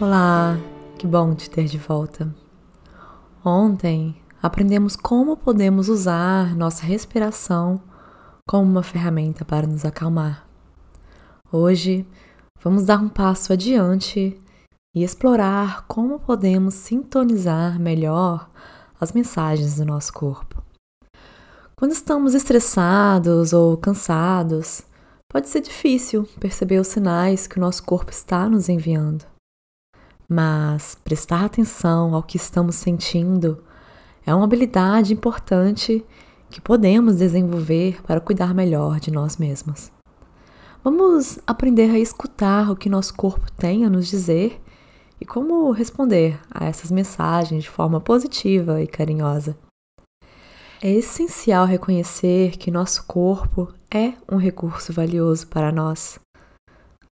Olá, que bom te ter de volta. Ontem aprendemos como podemos usar nossa respiração como uma ferramenta para nos acalmar. Hoje vamos dar um passo adiante e explorar como podemos sintonizar melhor as mensagens do nosso corpo. Quando estamos estressados ou cansados, pode ser difícil perceber os sinais que o nosso corpo está nos enviando. Mas prestar atenção ao que estamos sentindo é uma habilidade importante que podemos desenvolver para cuidar melhor de nós mesmos. Vamos aprender a escutar o que nosso corpo tem a nos dizer e como responder a essas mensagens de forma positiva e carinhosa. É essencial reconhecer que nosso corpo é um recurso valioso para nós.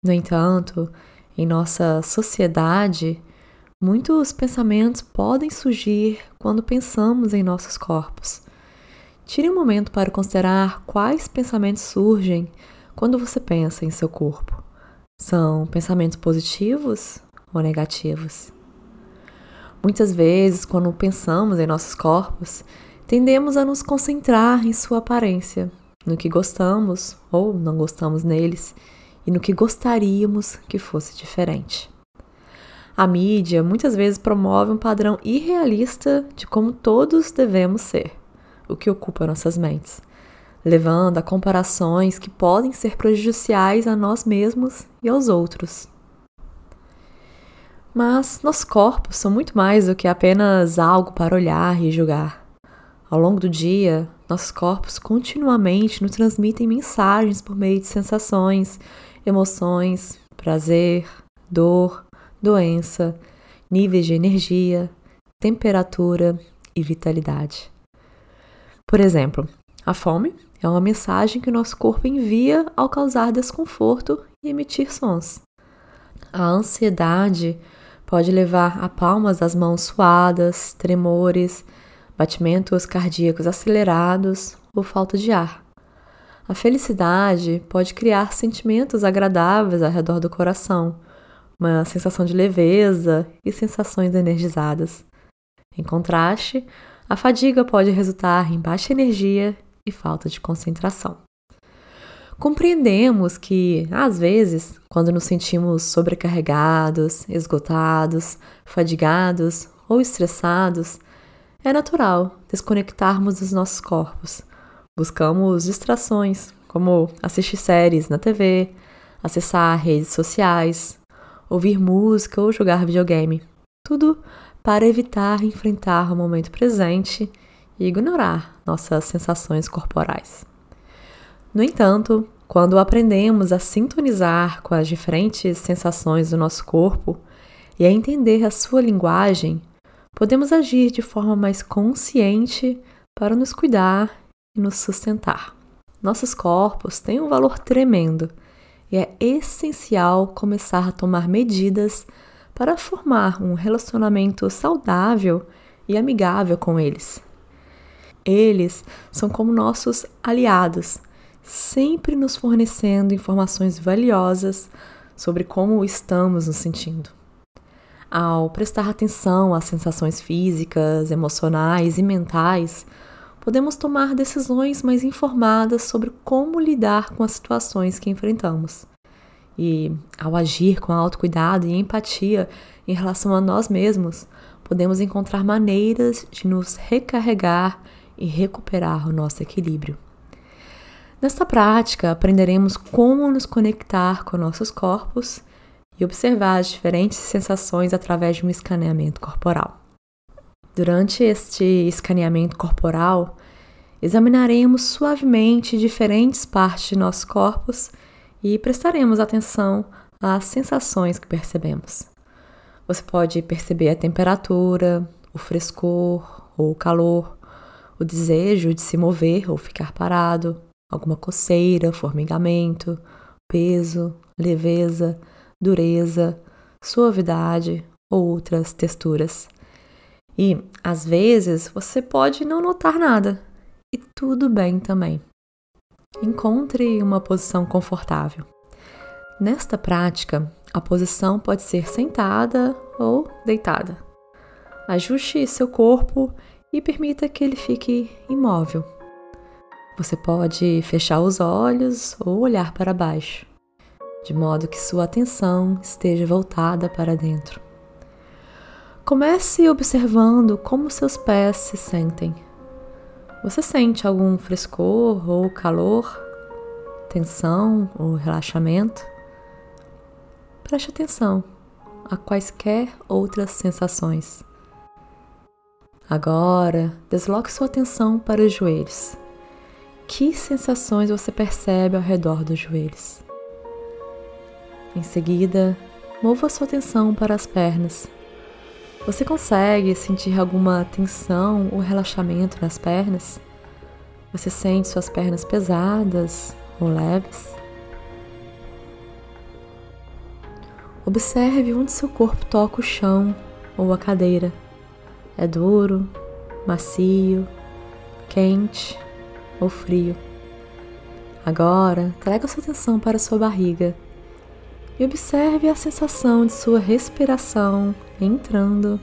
No entanto, em nossa sociedade, muitos pensamentos podem surgir quando pensamos em nossos corpos. Tire um momento para considerar quais pensamentos surgem quando você pensa em seu corpo. São pensamentos positivos ou negativos? Muitas vezes, quando pensamos em nossos corpos, tendemos a nos concentrar em sua aparência, no que gostamos ou não gostamos neles e no que gostaríamos que fosse diferente. A mídia muitas vezes promove um padrão irrealista de como todos devemos ser, o que ocupa nossas mentes, levando a comparações que podem ser prejudiciais a nós mesmos e aos outros. Mas nossos corpos são muito mais do que apenas algo para olhar e julgar. Ao longo do dia, nossos corpos continuamente nos transmitem mensagens por meio de sensações, emoções, prazer, dor, doença, níveis de energia, temperatura e vitalidade. Por exemplo, a fome é uma mensagem que o nosso corpo envia ao causar desconforto e emitir sons. A ansiedade pode levar a palmas das mãos suadas, tremores, batimentos cardíacos acelerados ou falta de ar. A felicidade pode criar sentimentos agradáveis ao redor do coração, uma sensação de leveza e sensações energizadas. Em contraste, a fadiga pode resultar em baixa energia e falta de concentração. Compreendemos que, às vezes, quando nos sentimos sobrecarregados, esgotados, fadigados ou estressados, é natural desconectarmos dos nossos corpos Buscamos distrações, como assistir séries na TV, acessar redes sociais, ouvir música ou jogar videogame. Tudo para evitar enfrentar o momento presente e ignorar nossas sensações corporais. No entanto, quando aprendemos a sintonizar com as diferentes sensações do nosso corpo e a entender a sua linguagem, podemos agir de forma mais consciente para nos cuidar e nos sustentar. Nossos corpos têm um valor tremendo e é essencial começar a tomar medidas para formar um relacionamento saudável e amigável com eles. Eles são como nossos aliados, sempre nos fornecendo informações valiosas sobre como estamos nos sentindo. Ao prestar atenção às sensações físicas, emocionais e mentais, podemos tomar decisões mais informadas sobre como lidar com as situações que enfrentamos. E, ao agir com autocuidado e empatia em relação a nós mesmos, podemos encontrar maneiras de nos recarregar e recuperar o nosso equilíbrio. Nesta prática, aprenderemos como nos conectar com nossos corpos e observar as diferentes sensações através de um escaneamento corporal. Durante este escaneamento corporal, examinaremos suavemente diferentes partes de nossos corpos e prestaremos atenção às sensações que percebemos. Você pode perceber a temperatura, o frescor ou o calor, o desejo de se mover ou ficar parado, alguma coceira, formigamento, peso, leveza, dureza, suavidade ou outras texturas. E às vezes você pode não notar nada, e tudo bem também. Encontre uma posição confortável. Nesta prática, a posição pode ser sentada ou deitada. Ajuste seu corpo e permita que ele fique imóvel. Você pode fechar os olhos ou olhar para baixo, de modo que sua atenção esteja voltada para dentro. Comece observando como seus pés se sentem. Você sente algum frescor ou calor, tensão ou relaxamento? Preste atenção a quaisquer outras sensações. Agora, desloque sua atenção para os joelhos. Que sensações você percebe ao redor dos joelhos? Em seguida, mova sua atenção para as pernas. Você consegue sentir alguma tensão ou relaxamento nas pernas? Você sente suas pernas pesadas ou leves? Observe onde seu corpo toca o chão ou a cadeira. É duro, macio, quente ou frio. Agora, traga sua atenção para sua barriga e observe a sensação de sua respiração entrando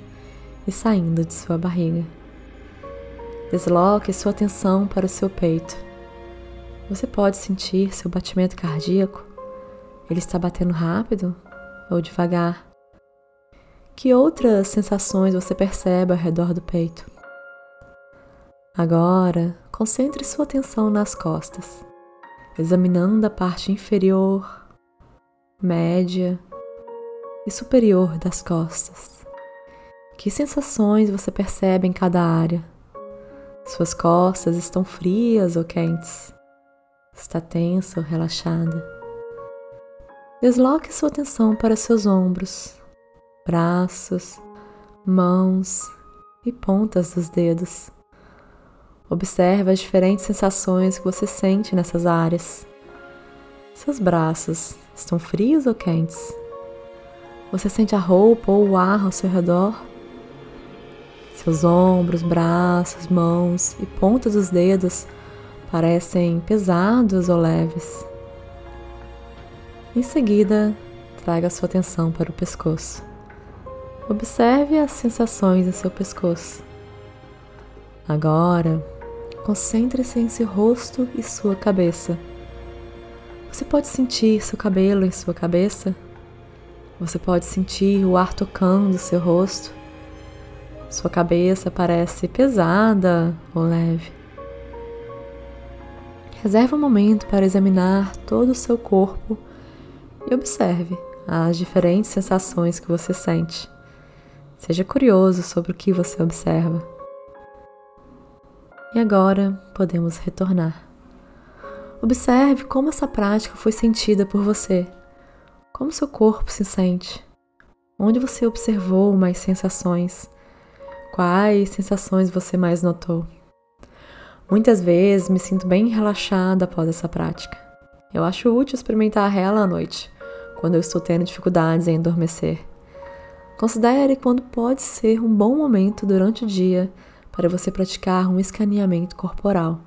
e saindo de sua barriga. Desloque sua atenção para o seu peito. Você pode sentir seu batimento cardíaco? Ele está batendo rápido ou devagar? Que outras sensações você percebe ao redor do peito? Agora, concentre sua atenção nas costas, examinando a parte inferior, média e superior das costas. Que sensações você percebe em cada área? Suas costas estão frias ou quentes? Está tensa ou relaxada? Desloque sua atenção para seus ombros, braços, mãos e pontas dos dedos. Observe as diferentes sensações que você sente nessas áreas. Seus braços estão frios ou quentes? Você sente a roupa ou o ar ao seu redor? Seus ombros, braços, mãos e pontas dos dedos parecem pesados ou leves. Em seguida, traga sua atenção para o pescoço. Observe as sensações em seu pescoço. Agora, Concentre-se em seu rosto e sua cabeça. Você pode sentir seu cabelo em sua cabeça? Você pode sentir o ar tocando seu rosto? Sua cabeça parece pesada ou leve? Reserve um momento para examinar todo o seu corpo e observe as diferentes sensações que você sente. Seja curioso sobre o que você observa. E agora podemos retornar. Observe como essa prática foi sentida por você. Como seu corpo se sente? Onde você observou mais sensações? Quais sensações você mais notou? Muitas vezes me sinto bem relaxada após essa prática. Eu acho útil experimentar ela à noite, quando eu estou tendo dificuldades em adormecer. Considere quando pode ser um bom momento durante o dia para você praticar um escaneamento corporal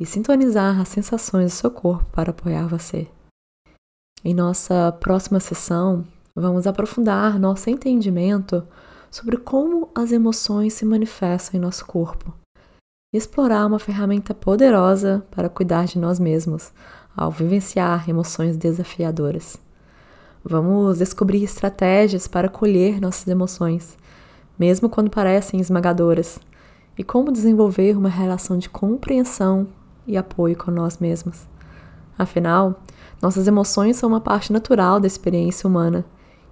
e sintonizar as sensações do seu corpo para apoiar você. Em nossa próxima sessão, vamos aprofundar nosso entendimento sobre como as emoções se manifestam em nosso corpo e explorar uma ferramenta poderosa para cuidar de nós mesmos ao vivenciar emoções desafiadoras. Vamos descobrir estratégias para colher nossas emoções, mesmo quando parecem esmagadoras e como desenvolver uma relação de compreensão e apoio com nós mesmos. Afinal, nossas emoções são uma parte natural da experiência humana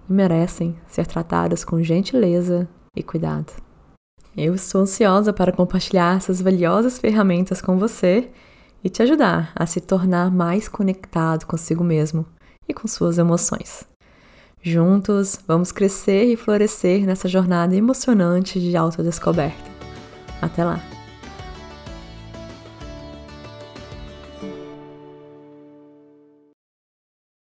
e merecem ser tratadas com gentileza e cuidado. Eu estou ansiosa para compartilhar essas valiosas ferramentas com você e te ajudar a se tornar mais conectado consigo mesmo e com suas emoções. Juntos, vamos crescer e florescer nessa jornada emocionante de autodescoberta. Até lá!